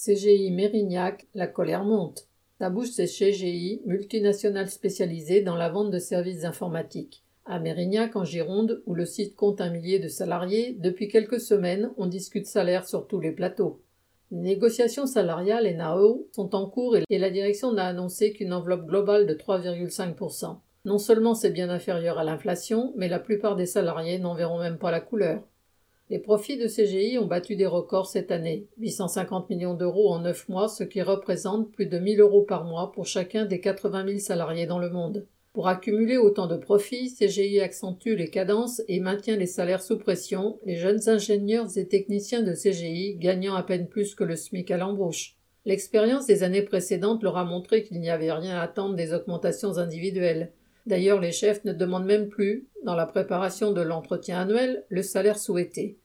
CGI Mérignac, la colère monte. La bouche c'est CGI, multinationale spécialisée dans la vente de services informatiques. À Mérignac, en Gironde, où le site compte un millier de salariés, depuis quelques semaines, on discute salaire sur tous les plateaux. Négociations salariales et NAO sont en cours et la direction n'a annoncé qu'une enveloppe globale de 3,5%. Non seulement c'est bien inférieur à l'inflation, mais la plupart des salariés n'en verront même pas la couleur. Les profits de CGI ont battu des records cette année, 850 millions d'euros en 9 mois, ce qui représente plus de 1000 euros par mois pour chacun des 80 000 salariés dans le monde. Pour accumuler autant de profits, CGI accentue les cadences et maintient les salaires sous pression, les jeunes ingénieurs et techniciens de CGI gagnant à peine plus que le SMIC à l'embauche. L'expérience des années précédentes leur a montré qu'il n'y avait rien à attendre des augmentations individuelles. D'ailleurs, les chefs ne demandent même plus, dans la préparation de l'entretien annuel, le salaire souhaité.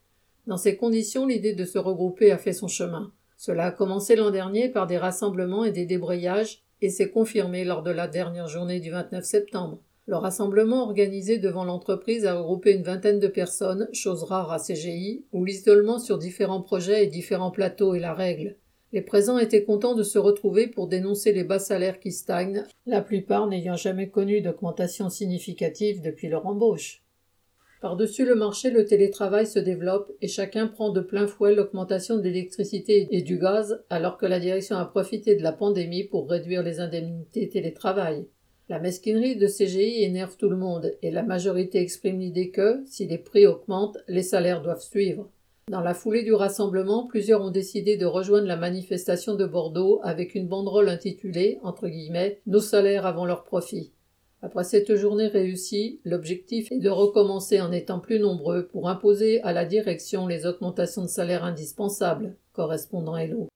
Dans ces conditions, l'idée de se regrouper a fait son chemin. Cela a commencé l'an dernier par des rassemblements et des débrayages et s'est confirmé lors de la dernière journée du 29 septembre. Le rassemblement organisé devant l'entreprise a regroupé une vingtaine de personnes, chose rare à CGI, où l'isolement sur différents projets et différents plateaux est la règle. Les présents étaient contents de se retrouver pour dénoncer les bas salaires qui stagnent, la plupart n'ayant jamais connu d'augmentation significative depuis leur embauche. Par-dessus le marché, le télétravail se développe et chacun prend de plein fouet l'augmentation de l'électricité et du gaz alors que la direction a profité de la pandémie pour réduire les indemnités télétravail. La mesquinerie de CGI énerve tout le monde et la majorité exprime l'idée que, si les prix augmentent, les salaires doivent suivre. Dans la foulée du rassemblement, plusieurs ont décidé de rejoindre la manifestation de Bordeaux avec une banderole intitulée, entre guillemets, Nos salaires avant leurs profits. Après cette journée réussie, l'objectif est de recommencer en étant plus nombreux pour imposer à la direction les augmentations de salaire indispensables, correspondant Hello.